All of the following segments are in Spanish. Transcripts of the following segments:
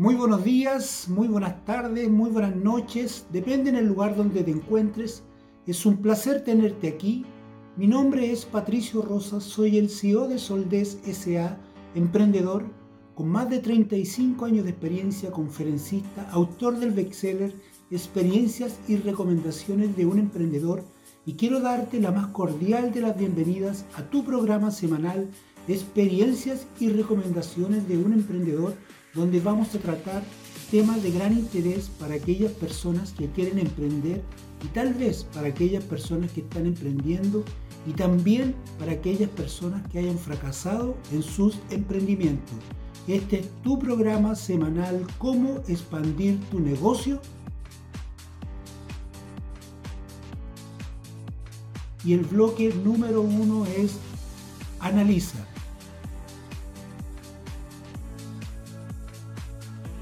Muy buenos días, muy buenas tardes, muy buenas noches, depende del lugar donde te encuentres. Es un placer tenerte aquí. Mi nombre es Patricio Rosas, soy el CEO de Soldés SA, emprendedor con más de 35 años de experiencia, conferencista, autor del bestseller Experiencias y recomendaciones de un emprendedor y quiero darte la más cordial de las bienvenidas a tu programa semanal Experiencias y recomendaciones de un emprendedor donde vamos a tratar temas de gran interés para aquellas personas que quieren emprender y tal vez para aquellas personas que están emprendiendo y también para aquellas personas que hayan fracasado en sus emprendimientos. Este es tu programa semanal Cómo expandir tu negocio. Y el bloque número uno es Analiza.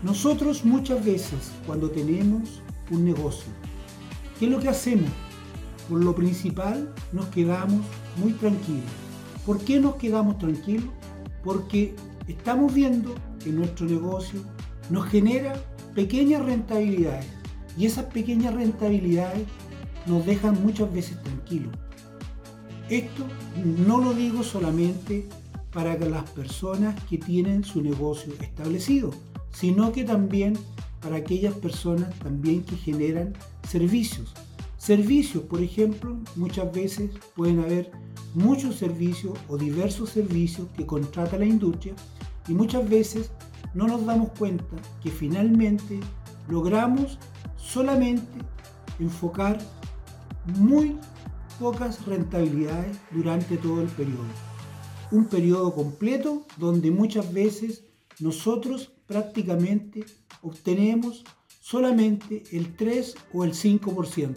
Nosotros muchas veces cuando tenemos un negocio, ¿qué es lo que hacemos? Por lo principal nos quedamos muy tranquilos. ¿Por qué nos quedamos tranquilos? Porque estamos viendo que nuestro negocio nos genera pequeñas rentabilidades y esas pequeñas rentabilidades nos dejan muchas veces tranquilos. Esto no lo digo solamente para las personas que tienen su negocio establecido, sino que también para aquellas personas también que generan servicios. Servicios, por ejemplo, muchas veces pueden haber muchos servicios o diversos servicios que contrata la industria y muchas veces no nos damos cuenta que finalmente logramos solamente enfocar muy pocas rentabilidades durante todo el periodo. Un periodo completo donde muchas veces nosotros prácticamente obtenemos solamente el 3 o el 5%.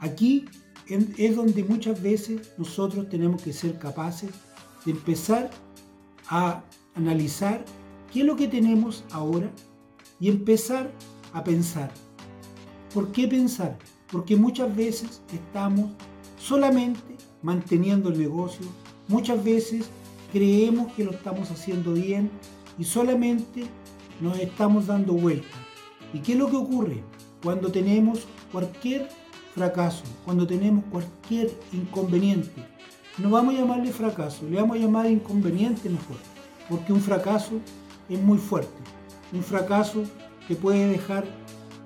Aquí es donde muchas veces nosotros tenemos que ser capaces de empezar a analizar qué es lo que tenemos ahora y empezar a pensar. ¿Por qué pensar? Porque muchas veces estamos solamente manteniendo el negocio, muchas veces creemos que lo estamos haciendo bien y solamente nos estamos dando vuelta. ¿Y qué es lo que ocurre cuando tenemos cualquier fracaso, cuando tenemos cualquier inconveniente? No vamos a llamarle fracaso, le vamos a llamar inconveniente mejor, porque un fracaso es muy fuerte, un fracaso te puede dejar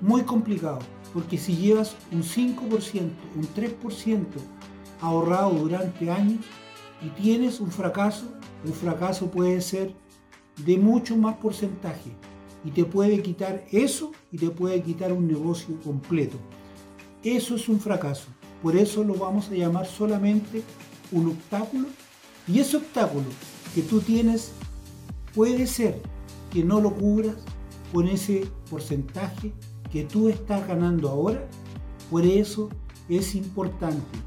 muy complicado, porque si llevas un 5%, un 3% ahorrado durante años y tienes un fracaso, un fracaso puede ser de mucho más porcentaje y te puede quitar eso y te puede quitar un negocio completo. Eso es un fracaso. Por eso lo vamos a llamar solamente un obstáculo. Y ese obstáculo que tú tienes puede ser que no lo cubras con ese porcentaje que tú estás ganando ahora. Por eso es importante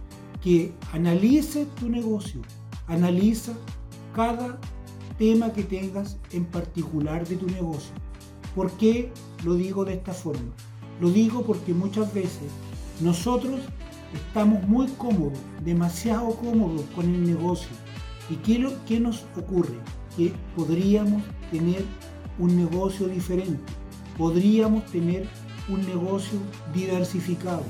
que analice tu negocio, analiza cada tema que tengas en particular de tu negocio. ¿Por qué lo digo de esta forma? Lo digo porque muchas veces nosotros estamos muy cómodos, demasiado cómodos con el negocio. ¿Y qué, lo, nos ocurre? Que podríamos tener un negocio diferente, podríamos tener un negocio diversificado,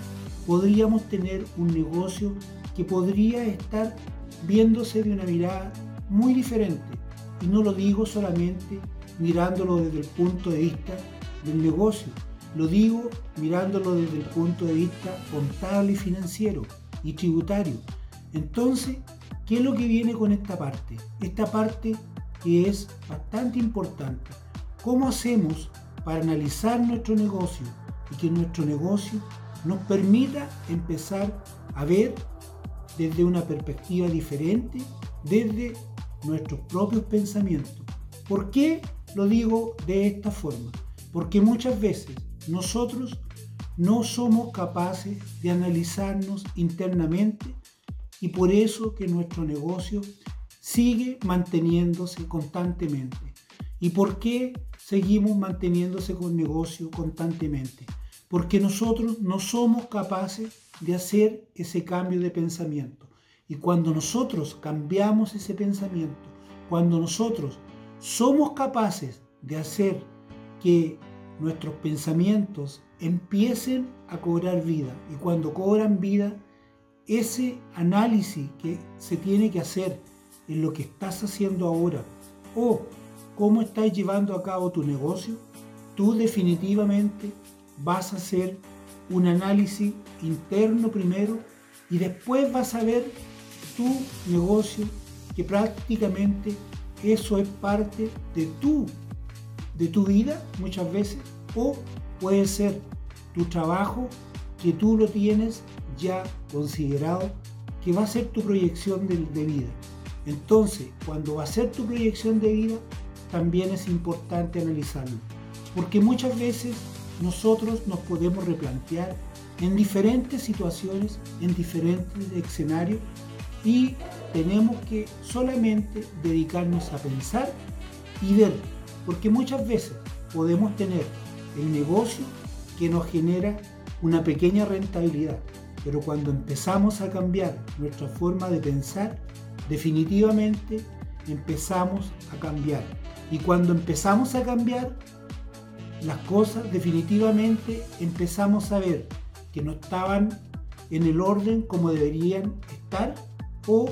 podríamos tener un negocio que podría estar viéndose de una mirada muy diferente. Y no lo digo solamente mirándolo desde el punto de vista del negocio, lo digo mirándolo desde el punto de vista contable y financiero y tributario. Entonces, ¿qué es lo que viene con esta parte? Esta parte que es bastante importante. ¿Cómo hacemos para analizar nuestro negocio y que nuestro negocio nos permita empezar a ver desde una perspectiva diferente, desde nuestros propios pensamientos. ¿Por qué lo digo de esta forma? Porque muchas veces nosotros no somos capaces de analizarnos internamente y por eso que nuestro negocio sigue manteniéndose constantemente. ¿Y por qué seguimos manteniéndose con negocio constantemente? Porque nosotros no somos capaces de hacer ese cambio de pensamiento. Y cuando nosotros cambiamos ese pensamiento, cuando nosotros somos capaces de hacer que nuestros pensamientos empiecen a cobrar vida. Y cuando cobran vida, ese análisis que se tiene que hacer en lo que estás haciendo ahora o cómo estás llevando a cabo tu negocio, tú definitivamente vas a hacer un análisis interno primero y después vas a ver tu negocio que prácticamente eso es parte de tu, de tu vida muchas veces o puede ser tu trabajo que tú lo tienes ya considerado que va a ser tu proyección de, de vida. Entonces, cuando va a ser tu proyección de vida, también es importante analizarlo. Porque muchas veces nosotros nos podemos replantear en diferentes situaciones, en diferentes escenarios y tenemos que solamente dedicarnos a pensar y ver, porque muchas veces podemos tener el negocio que nos genera una pequeña rentabilidad, pero cuando empezamos a cambiar nuestra forma de pensar, definitivamente empezamos a cambiar. Y cuando empezamos a cambiar las cosas, definitivamente empezamos a ver que no estaban en el orden como deberían estar o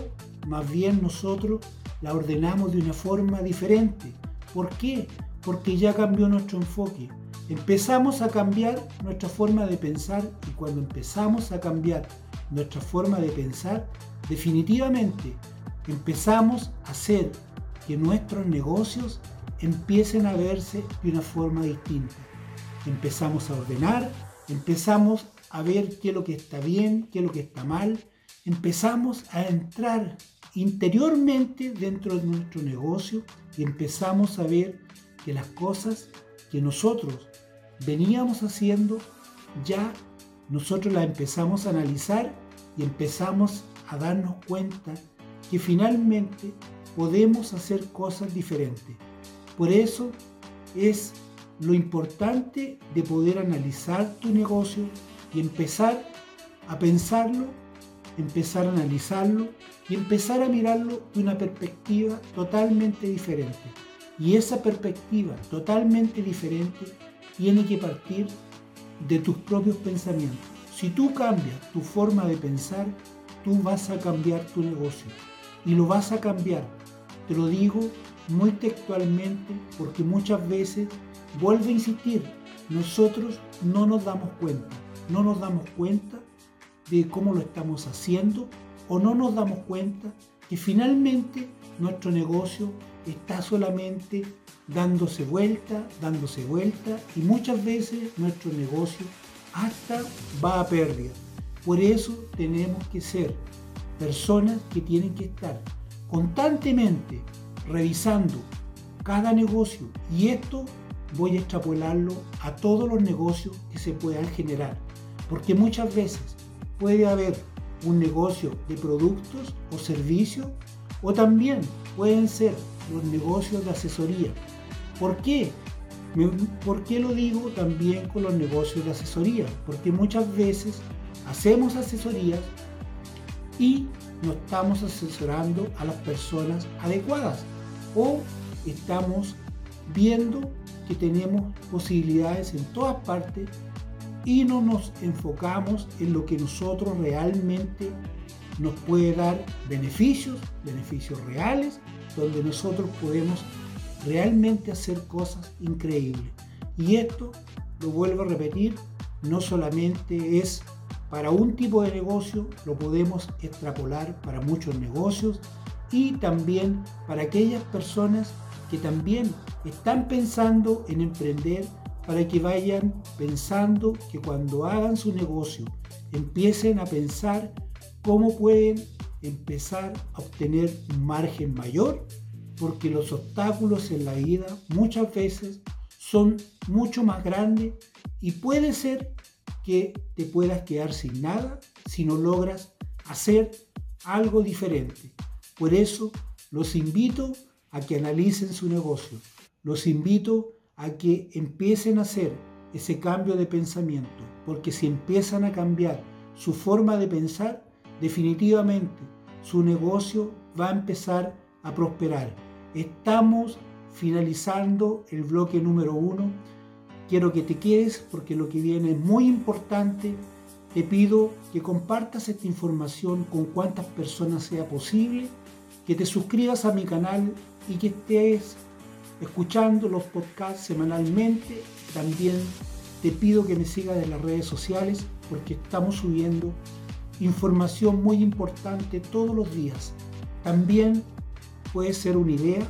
más bien nosotros la ordenamos de una forma diferente. ¿Por qué? Porque ya cambió nuestro enfoque. Empezamos a cambiar nuestra forma de pensar y cuando empezamos a cambiar nuestra forma de pensar, definitivamente empezamos a hacer que nuestros negocios empiecen a verse de una forma distinta. Empezamos a ordenar, empezamos a ver qué es lo que está bien, qué es lo que está mal, empezamos a entrar interiormente dentro de nuestro negocio y empezamos a ver que las cosas que nosotros veníamos haciendo ya nosotros las empezamos a analizar y empezamos a darnos cuenta que finalmente podemos hacer cosas diferentes. Por eso es lo importante de poder analizar tu negocio y empezar a pensarlo, empezar a analizarlo y empezar a mirarlo de una perspectiva totalmente diferente. Y esa perspectiva totalmente diferente tiene que partir de tus propios pensamientos. Si tú cambias tu forma de pensar, tú vas a cambiar tu negocio y lo vas a cambiar. Te lo digo muy textualmente porque muchas veces, vuelvo a insistir, nosotros no nos damos cuenta, no nos damos cuenta de cómo lo estamos haciendo o no nos damos cuenta que finalmente nuestro negocio está solamente dándose vuelta, dándose vuelta y muchas veces nuestro negocio hasta va a pérdida. Por eso tenemos que ser personas que tienen que estar constantemente revisando cada negocio y esto voy a extrapolarlo a todos los negocios que se puedan generar porque muchas veces puede haber un negocio de productos o servicios o también pueden ser los negocios de asesoría. ¿Por qué? ¿Por qué lo digo también con los negocios de asesoría? Porque muchas veces hacemos asesorías y no estamos asesorando a las personas adecuadas o estamos viendo que tenemos posibilidades en todas partes y no nos enfocamos en lo que nosotros realmente nos puede dar beneficios, beneficios reales, donde nosotros podemos realmente hacer cosas increíbles. Y esto, lo vuelvo a repetir, no solamente es para un tipo de negocio, lo podemos extrapolar para muchos negocios y también para aquellas personas que también están pensando en emprender para que vayan pensando que cuando hagan su negocio empiecen a pensar cómo pueden empezar a obtener un margen mayor porque los obstáculos en la vida muchas veces son mucho más grandes y puede ser que te puedas quedar sin nada si no logras hacer algo diferente. Por eso los invito a que analicen su negocio. Los invito a que empiecen a hacer ese cambio de pensamiento, porque si empiezan a cambiar su forma de pensar, definitivamente su negocio va a empezar a prosperar. Estamos finalizando el bloque número uno quiero que te quedes porque lo que viene es muy importante. Te pido que compartas esta información con cuantas personas sea posible, que te suscribas a mi canal y que estés escuchando los podcasts semanalmente. También te pido que me sigas en las redes sociales porque estamos subiendo información muy importante todos los días. También puede ser una idea,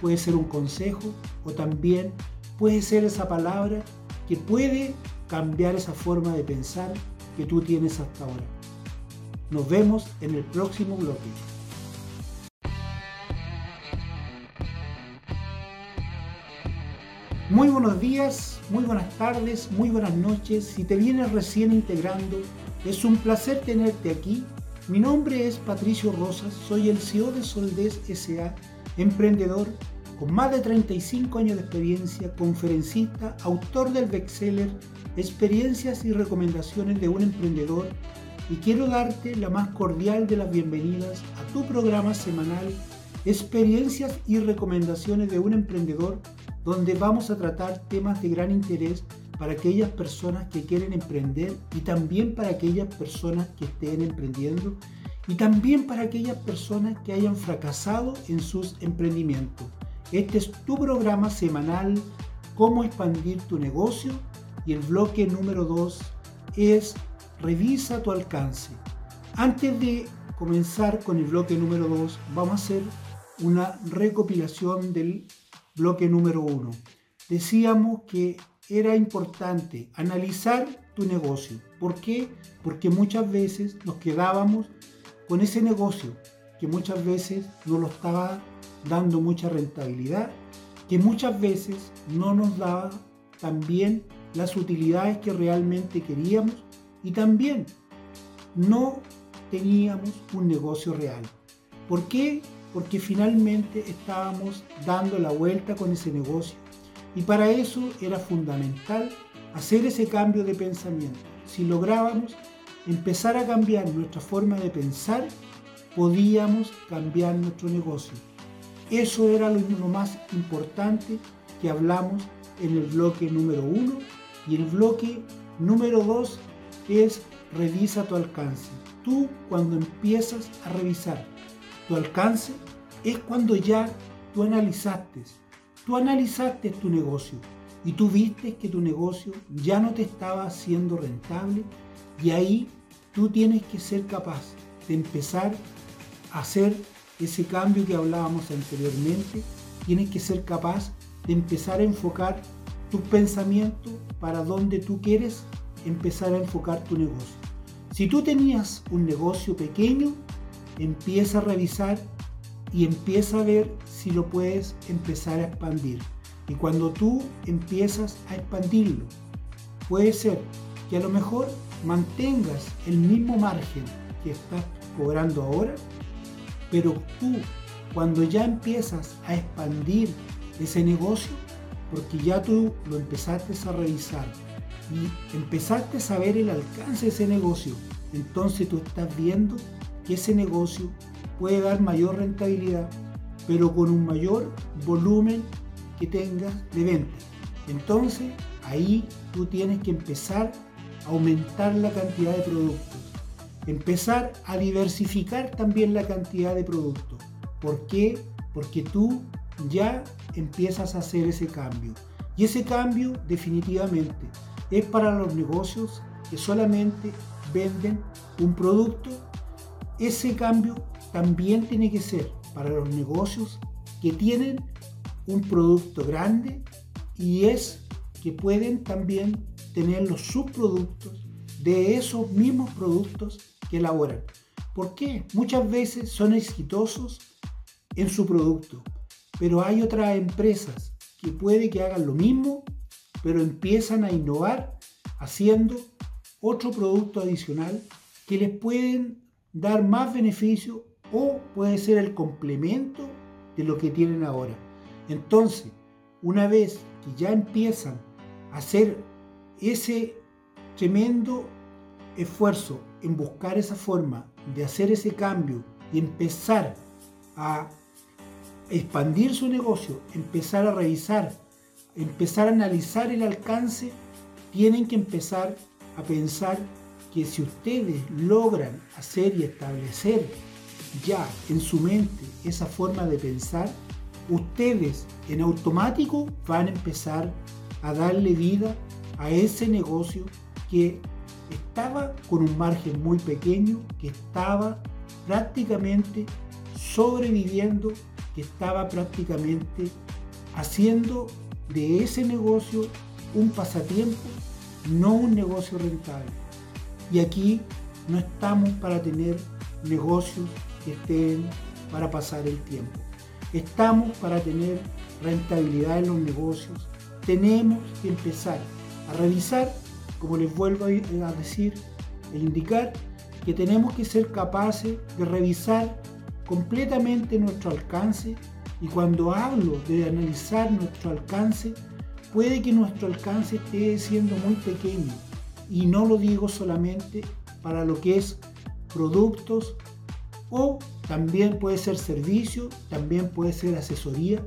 puede ser un consejo o también puede ser esa palabra que puede cambiar esa forma de pensar que tú tienes hasta ahora. Nos vemos en el próximo bloque. Muy buenos días, muy buenas tardes, muy buenas noches. Si te vienes recién integrando, es un placer tenerte aquí. Mi nombre es Patricio Rosas, soy el CEO de Soldés SA, emprendedor con más de 35 años de experiencia, conferencista, autor del bestseller Experiencias y recomendaciones de un emprendedor y quiero darte la más cordial de las bienvenidas a tu programa semanal Experiencias y recomendaciones de un emprendedor donde vamos a tratar temas de gran interés para aquellas personas que quieren emprender y también para aquellas personas que estén emprendiendo y también para aquellas personas que hayan fracasado en sus emprendimientos. Este es tu programa semanal, cómo expandir tu negocio y el bloque número 2 es revisa tu alcance. Antes de comenzar con el bloque número 2, vamos a hacer una recopilación del bloque número uno. Decíamos que era importante analizar tu negocio. ¿Por qué? Porque muchas veces nos quedábamos con ese negocio que muchas veces no lo estaba dando mucha rentabilidad, que muchas veces no nos daba también las utilidades que realmente queríamos y también no teníamos un negocio real. ¿Por qué? Porque finalmente estábamos dando la vuelta con ese negocio. Y para eso era fundamental hacer ese cambio de pensamiento. Si lográbamos empezar a cambiar nuestra forma de pensar, podíamos cambiar nuestro negocio. Eso era lo, más importante que hablamos en el bloque número uno y el bloque número dos es revisa tu alcance. Tú cuando empiezas a revisar tu alcance es cuando ya tú analizaste, tú analizaste tu negocio y tú viste que tu negocio ya no te estaba haciendo rentable y ahí tú tienes que ser capaz de empezar a hacer ese cambio que hablábamos anteriormente, tienes que ser capaz de empezar a enfocar tus pensamientos para donde tú quieres empezar a enfocar tu negocio. Si tú tenías un negocio pequeño, empieza a revisar y empieza a ver si lo puedes empezar a expandir. Y cuando tú empiezas a expandirlo, puede ser que a lo mejor mantengas el mismo margen que estás cobrando ahora, pero tú cuando ya empiezas a expandir ese negocio, porque ya tú lo empezaste a revisar y empezaste a saber el alcance de ese negocio, entonces tú estás viendo ese negocio puede dar mayor rentabilidad, pero con un mayor volumen que tengas de venta. Entonces, ahí tú tienes que empezar a aumentar la cantidad de productos, empezar a diversificar también la cantidad de productos. ¿Por qué? Porque tú ya empiezas a hacer ese cambio. Y ese cambio definitivamente es para los negocios que solamente venden un producto ese cambio también tiene que ser para los negocios que tienen un producto grande y es que pueden también tener los subproductos de esos mismos productos que elaboran. ¿Por qué? Muchas veces son exitosos en su producto, pero hay otras empresas que puede que hagan lo mismo, pero empiezan a innovar haciendo otro producto adicional que les pueden dar más beneficio o puede ser el complemento de lo que tienen ahora. Entonces, una vez que ya empiezan a hacer ese tremendo esfuerzo en buscar esa forma de hacer ese cambio y empezar a expandir su negocio, empezar a revisar empezar a analizar el alcance, tienen que empezar a pensar que si ustedes logran hacer y establecer ya en su mente esa forma de pensar, ustedes en automático van a empezar a darle vida a ese negocio que estaba con un margen muy pequeño, que estaba prácticamente sobreviviendo, que estaba prácticamente haciendo de ese negocio un pasatiempo, no un negocio rentable. Y aquí no estamos para tener negocios que estén para pasar el tiempo. Estamos para tener rentabilidad en los negocios. Tenemos que empezar a revisar, como les vuelvo a decir e indicar, que tenemos que ser capaces de revisar completamente nuestro alcance y cuando hablo de analizar nuestro alcance, puede que nuestro alcance esté siendo muy pequeño y no lo digo solamente para lo que es productos o también puede ser servicio, también puede ser asesoría.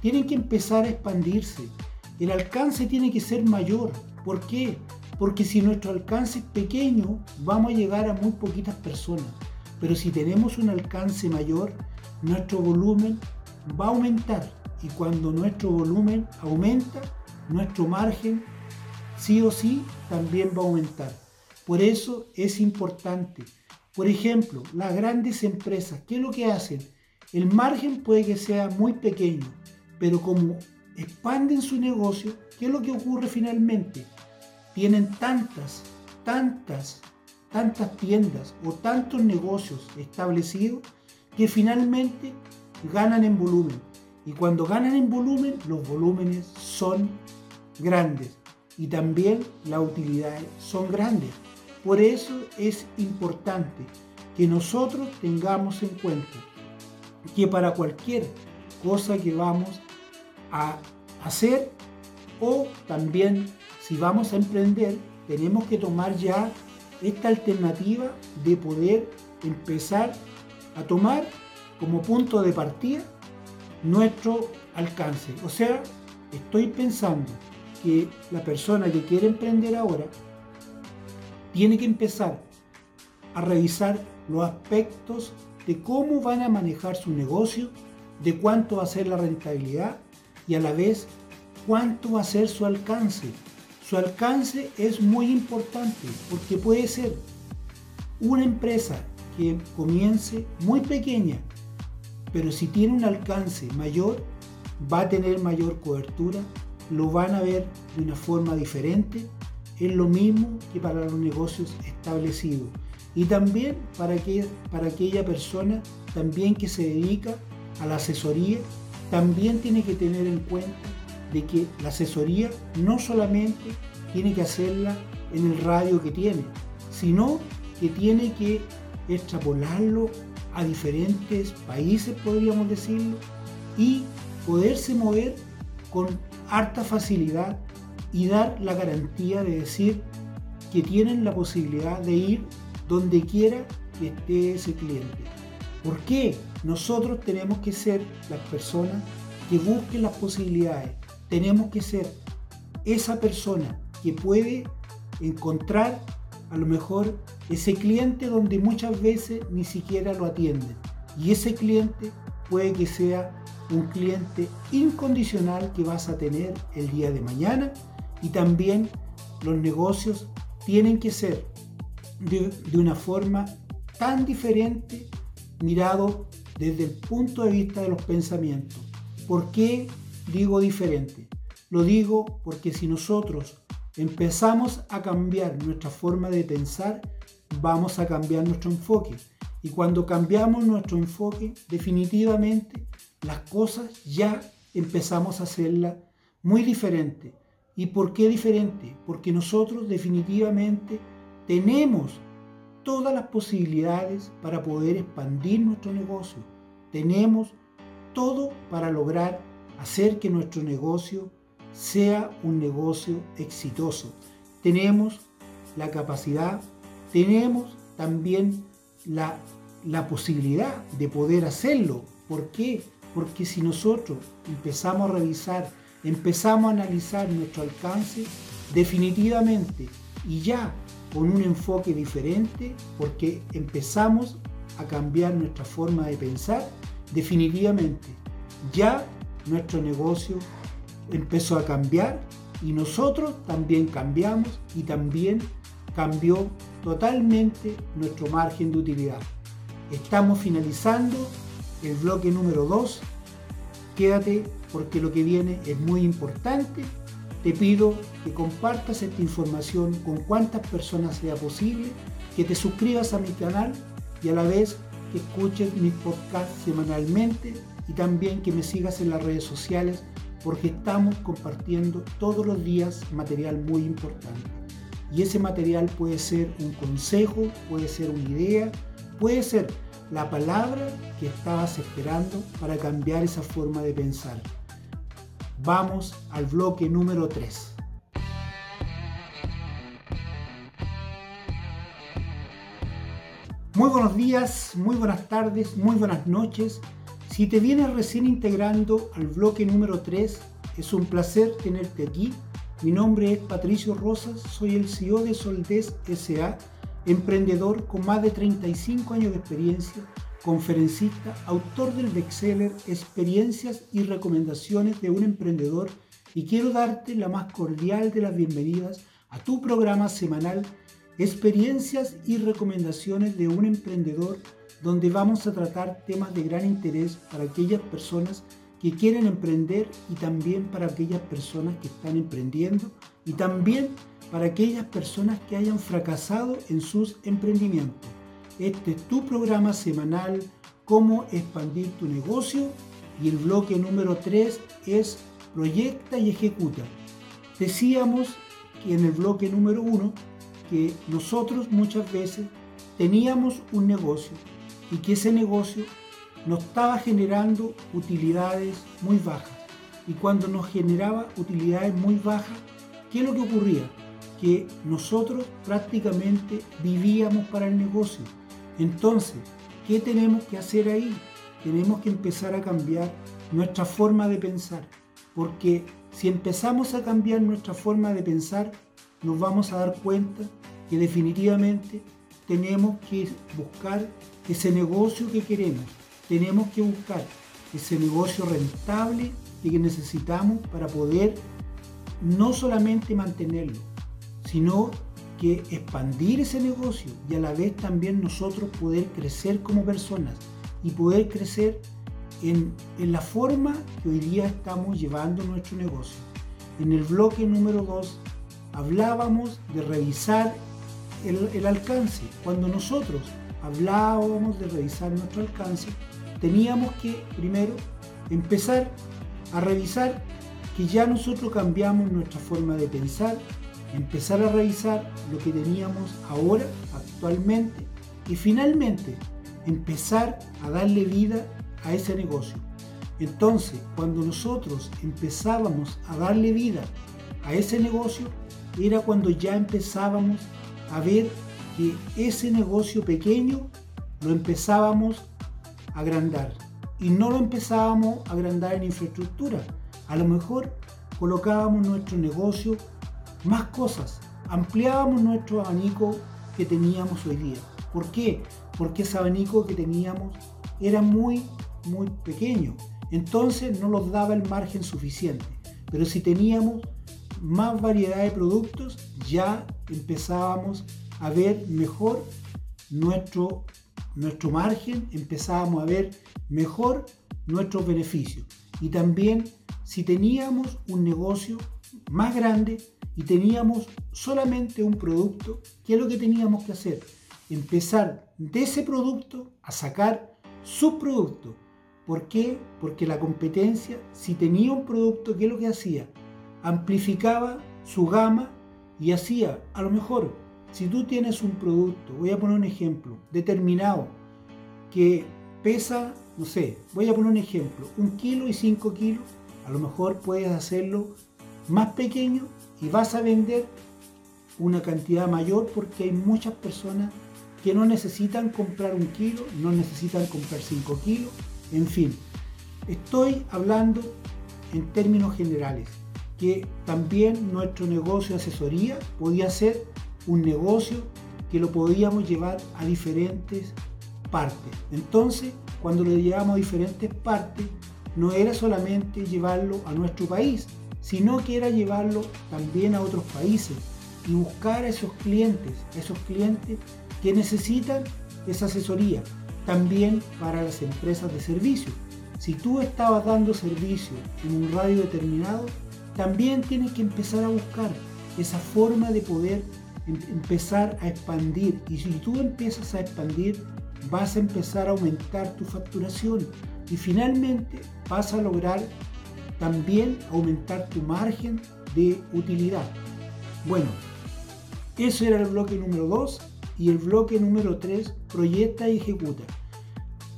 Tienen que empezar a expandirse. El alcance tiene que ser mayor. ¿Por qué? Porque si nuestro alcance es pequeño, vamos a llegar a muy poquitas personas. Pero si tenemos un alcance mayor, nuestro volumen va a aumentar. Y cuando nuestro volumen aumenta, nuestro margen sí o sí también va a aumentar. Por eso es importante por ejemplo, las grandes empresas, ¿qué es lo que hacen? El margen puede que sea muy pequeño, pero como expanden su negocio, ¿qué es lo que ocurre finalmente? Tienen tantas, tantas, tantas tiendas o tantos negocios establecidos que finalmente ganan en volumen. Y cuando ganan en volumen, los volúmenes son grandes y también las utilidades son grandes. Por eso es importante que nosotros tengamos en cuenta que para cualquier cosa que vamos a hacer o también si vamos a emprender, tenemos que tomar ya esta alternativa de poder empezar a tomar como punto de partida nuestro alcance. O sea, estoy pensando que la persona que quiere emprender ahora tiene que empezar a revisar los aspectos de cómo van a manejar su negocio, de cuánto va a ser la rentabilidad y a la vez cuánto va a ser su alcance. Su alcance es muy importante porque puede ser una empresa que comience muy pequeña, pero si tiene un alcance mayor, va a tener mayor cobertura, lo van a ver de una forma diferente es lo mismo que para los negocios establecidos. Y también para, que, para aquella persona también que se dedica a la asesoría, también tiene que tener en cuenta de que la asesoría no solamente tiene que hacerla en el radio que tiene, sino que tiene que extrapolarlo a diferentes países, podríamos decirlo, y poderse mover con harta facilidad y dar la garantía de decir que tienen la posibilidad de ir donde quiera que esté ese cliente. ¿Por qué? Nosotros tenemos que ser las personas que busquen las posibilidades. Tenemos que ser esa persona que puede encontrar a lo mejor ese cliente donde muchas veces ni siquiera lo atienden. Y ese cliente puede que sea un cliente incondicional que vas a tener el día de mañana y también los negocios tienen que ser de, una forma tan diferente mirado desde el punto de vista de los pensamientos. ¿Por qué digo diferente? Lo digo porque si nosotros empezamos a cambiar nuestra forma de pensar, vamos a cambiar nuestro enfoque. Y cuando cambiamos nuestro enfoque, definitivamente las cosas ya empezamos a hacerlas muy diferente. ¿Y por qué diferente? Porque nosotros definitivamente tenemos todas las posibilidades para poder expandir nuestro negocio. Tenemos todo para lograr hacer que nuestro negocio sea un negocio exitoso. Tenemos la capacidad, tenemos también la, la posibilidad de poder hacerlo. ¿Por qué? Porque si nosotros empezamos a revisar empezamos a analizar nuestro alcance definitivamente y ya con un enfoque diferente porque empezamos a cambiar nuestra forma de pensar definitivamente. Ya nuestro negocio empezó a cambiar y nosotros también cambiamos y también cambió totalmente nuestro margen de utilidad. Estamos finalizando el bloque número 2. Quédate porque lo que viene es muy importante. Te pido que compartas esta información con cuantas personas sea posible, que te suscribas a mi canal y a la vez que escuches mis podcasts semanalmente y también que me sigas en las redes sociales porque estamos compartiendo todos los días material muy importante. Y ese material puede ser un consejo, puede ser una idea, puede ser la palabra que estabas esperando para cambiar esa forma de pensar. Vamos al bloque número 3. Muy buenos días, muy buenas tardes, muy buenas noches. Si te vienes recién integrando al bloque número 3, es un placer tenerte aquí. Mi nombre es Patricio Rosas, soy el CEO de Soldés SA, emprendedor con más de 35 años de experiencia, conferencista, autor del bestseller Experiencias y recomendaciones de un emprendedor y quiero darte la más cordial de las bienvenidas a tu programa semanal Experiencias y recomendaciones de un emprendedor donde vamos a tratar temas de gran interés para aquellas personas que quieren emprender y también para aquellas personas que están emprendiendo y también para aquellas personas que hayan fracasado en sus emprendimientos. Este es tu programa semanal, cómo expandir tu negocio y el bloque número 3 es proyecta y ejecuta. Decíamos que en el bloque número 1 que nosotros muchas veces teníamos un negocio y que ese negocio nos estaba generando utilidades muy bajas. Y cuando nos generaba utilidades muy bajas, ¿qué es lo que ocurría? Que nosotros prácticamente vivíamos para el negocio. Entonces, ¿qué tenemos que hacer ahí? Tenemos que empezar a cambiar nuestra forma de pensar. Porque si empezamos a cambiar nuestra forma de pensar, nos vamos a dar cuenta que definitivamente tenemos que buscar ese negocio que queremos, tenemos que buscar ese negocio rentable y que necesitamos para poder no solamente mantenerlo, sino que expandir ese negocio y a la vez también nosotros poder crecer como personas y poder crecer en, en la forma que hoy día estamos llevando nuestro negocio. En el bloque número 2 hablábamos de revisar el, alcance. Cuando nosotros hablábamos de revisar nuestro alcance, teníamos que primero empezar a revisar que ya nosotros cambiamos nuestra forma de pensar, empezar a revisar lo que teníamos ahora, actualmente, y finalmente empezar a darle vida a ese negocio. Entonces, cuando nosotros empezábamos a darle vida a ese negocio, era cuando ya empezábamos a ver que ese negocio pequeño lo empezábamos a agrandar. Y no lo empezábamos a agrandar en infraestructura. A lo mejor colocábamos nuestro negocio más cosas, ampliábamos nuestro abanico que teníamos hoy día. ¿Por qué? Porque ese abanico que teníamos era muy, muy pequeño. Entonces no nos daba el margen suficiente. Pero si teníamos más variedad de productos, ya empezábamos a ver mejor nuestro, nuestro margen, empezábamos a ver mejor nuestros beneficios. Y también si teníamos un negocio más grande y teníamos solamente un producto, ¿qué es lo que teníamos que hacer? Empezar de ese producto a sacar subproductos. ¿Por qué? Porque la competencia, si tenía un producto, ¿qué es lo que hacía? Amplificaba su gama y hacía, a lo mejor, si tú tienes un producto, voy a poner un ejemplo, determinado, que pesa, no sé, voy a poner un ejemplo, un kilo y cinco kilos, a lo mejor puedes hacerlo más pequeño y vas a vender una cantidad mayor porque hay muchas personas que no necesitan comprar un kilo, no necesitan comprar cinco kilos, en fin. Estoy hablando en términos generales que también nuestro negocio de asesoría podía ser un negocio que lo podíamos llevar a diferentes partes. Entonces, cuando lo llevamos a diferentes partes, no era solamente llevarlo a nuestro país, sino que era llevarlo también a otros países y buscar a esos clientes, esos clientes que necesitan esa asesoría, también para las empresas de servicio. Si tú estabas dando servicio en un radio determinado, también tienes que empezar a buscar esa forma de poder em, empezar a expandir. Y si tú empiezas a expandir, vas a empezar a aumentar tu facturación y finalmente vas a lograr también aumentar tu margen de utilidad. Bueno, eso era el bloque número 2 y el bloque número 3, proyecta y ejecuta.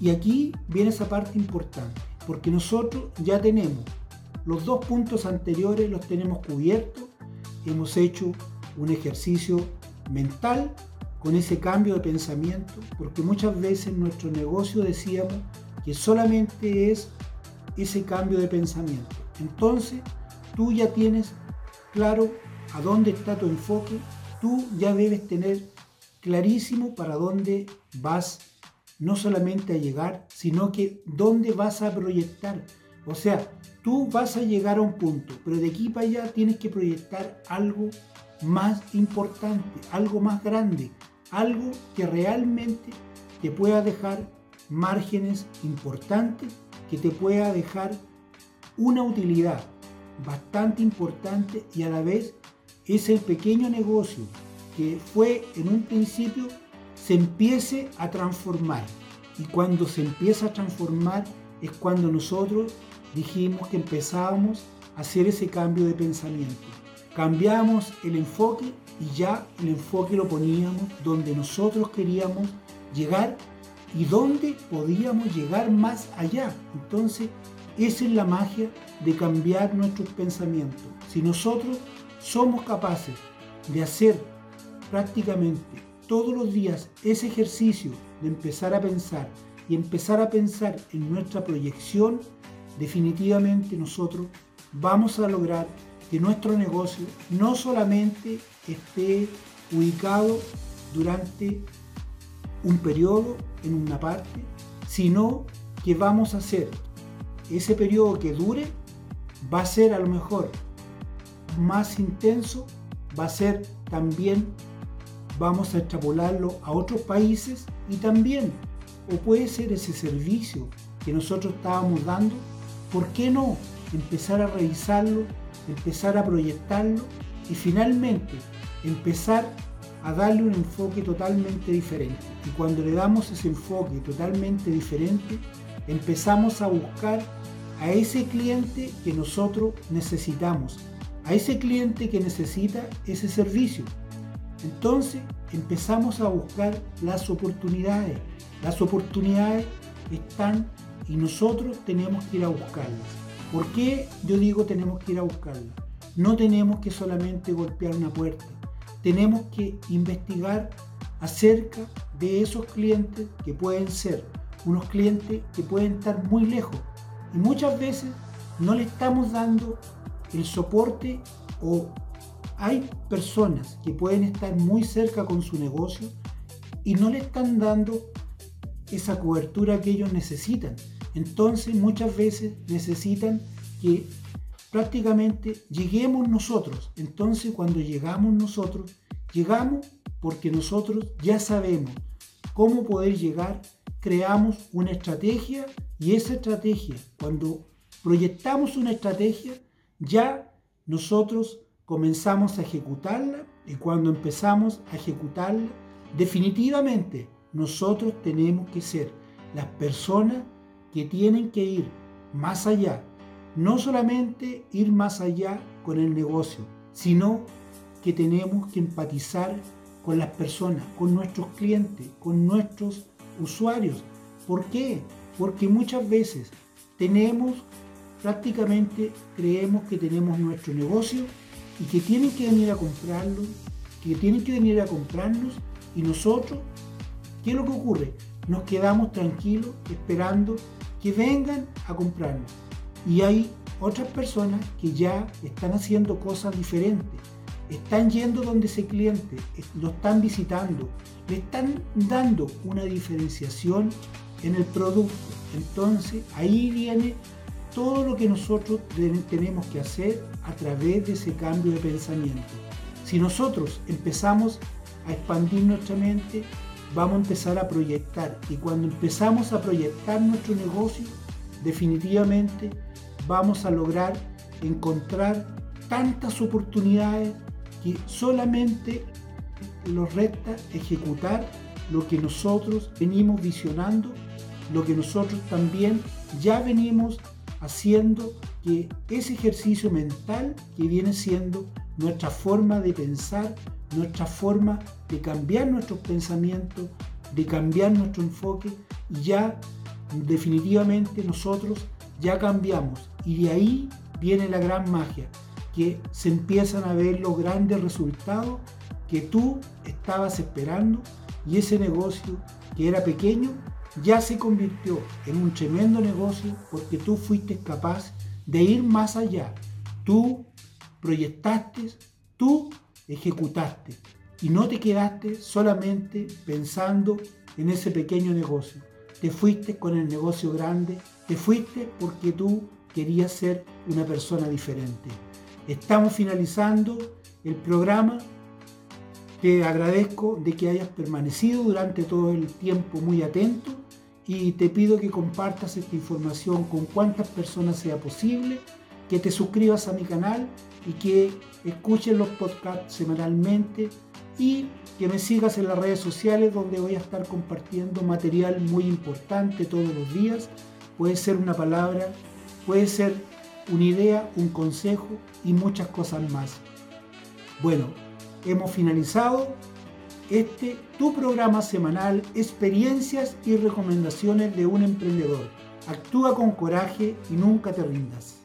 Y aquí viene esa parte importante, porque nosotros ya tenemos los dos puntos anteriores, los tenemos cubiertos, hemos hecho un ejercicio mental con ese cambio de pensamiento, porque muchas veces en nuestro negocio decíamos que solamente es ese cambio de pensamiento. Entonces, tú ya tienes claro a dónde está tu enfoque, tú ya debes tener clarísimo para dónde vas no solamente a llegar, sino que dónde vas a proyectar. O sea, tú vas a llegar a un punto, pero de aquí para allá tienes que proyectar algo más importante, algo más grande, algo que realmente te pueda dejar márgenes importantes, que te pueda dejar una utilidad bastante importante y a la vez es el pequeño negocio que fue en un principio se empiece a transformar. Y cuando se empieza a transformar es cuando nosotros dijimos que empezábamos a hacer ese cambio de pensamiento. Cambiamos el enfoque y ya el enfoque lo poníamos donde nosotros queríamos llegar y donde podíamos llegar más allá. Entonces, esa es la magia de cambiar nuestros pensamientos. Si nosotros somos capaces de hacer prácticamente todos los días ese ejercicio de empezar a pensar y empezar a pensar en nuestra proyección, definitivamente nosotros vamos a lograr que nuestro negocio no solamente esté ubicado durante un periodo en una parte, sino que vamos a hacer. Ese periodo que dure, va a ser a lo mejor más intenso, va a ser también, vamos a extrapolarlo a otros países y también, o puede ser ese servicio que nosotros estábamos dando, ¿por qué no empezar a revisarlo, empezar a proyectarlo y finalmente empezar a darle un enfoque totalmente diferente? Y cuando le damos ese enfoque totalmente diferente, empezamos a buscar a ese cliente que nosotros necesitamos, a ese cliente que necesita ese servicio. Entonces empezamos a buscar las oportunidades. Las oportunidades están y nosotros tenemos que ir a buscarlas. ¿Por qué yo digo tenemos que ir a buscarlas? No tenemos que solamente golpear una puerta. Tenemos que investigar acerca de esos clientes que pueden ser unos clientes que pueden estar muy lejos y muchas veces no le estamos dando el soporte o hay personas que pueden estar muy cerca con su negocio y no le están dando esa cobertura que ellos necesitan. Entonces muchas veces necesitan que prácticamente lleguemos nosotros. Entonces cuando llegamos nosotros, llegamos porque nosotros ya sabemos cómo poder llegar, creamos una estrategia y esa estrategia, cuando proyectamos una estrategia, ya nosotros comenzamos a ejecutarla y cuando empezamos a ejecutarla, definitivamente nosotros tenemos que ser las personas que tienen que ir más allá. No solamente ir más allá con el negocio, sino que tenemos que empatizar con las personas, con nuestros clientes, con nuestros usuarios. ¿Por qué? Porque muchas veces tenemos, prácticamente creemos que tenemos nuestro negocio y que tienen que venir a comprarlo, que tienen que venir a comprarnos y nosotros, ¿qué es lo que ocurre? Nos quedamos tranquilos esperando que vengan a comprarnos. Y ahí otras personas que ya están haciendo cosas diferentes. Están yendo donde ese cliente, lo están visitando, le están dando una diferenciación en el producto. Entonces ahí viene todo lo que nosotros tenemos que hacer a través de ese cambio de pensamiento. Si nosotros empezamos a expandir nuestra mente, vamos a empezar a proyectar. Y cuando empezamos a proyectar nuestro negocio, definitivamente vamos a lograr encontrar tantas oportunidades que solamente nos resta ejecutar lo que nosotros venimos visionando, lo que nosotros también ya venimos haciendo, que ese ejercicio mental que viene siendo nuestra forma de pensar, nuestra forma de cambiar nuestros pensamientos, de cambiar nuestro enfoque, ya definitivamente nosotros ya cambiamos. Y de ahí viene la gran magia, que se empiezan a ver los grandes resultados que tú estabas esperando y ese negocio que era pequeño ya se convirtió en un tremendo negocio porque tú fuiste capaz de ir más allá. Tú proyectaste, tú ejecutaste y no te quedaste solamente pensando en ese pequeño negocio. Te fuiste con el negocio grande, te fuiste porque tú querías ser una persona diferente. Estamos finalizando el programa. Te agradezco de que hayas permanecido durante todo el tiempo muy atento y te pido que compartas esta información con cuantas personas sea posible, que te suscribas a mi canal y que escuches los podcasts semanalmente y que me sigas en las redes sociales donde voy a estar compartiendo material muy importante todos los días. Puede ser una palabra, puede ser una idea, un consejo y muchas cosas más. Bueno, hemos finalizado este tu programa semanal Experiencias y recomendaciones de un emprendedor. Actúa con coraje y nunca te rindas.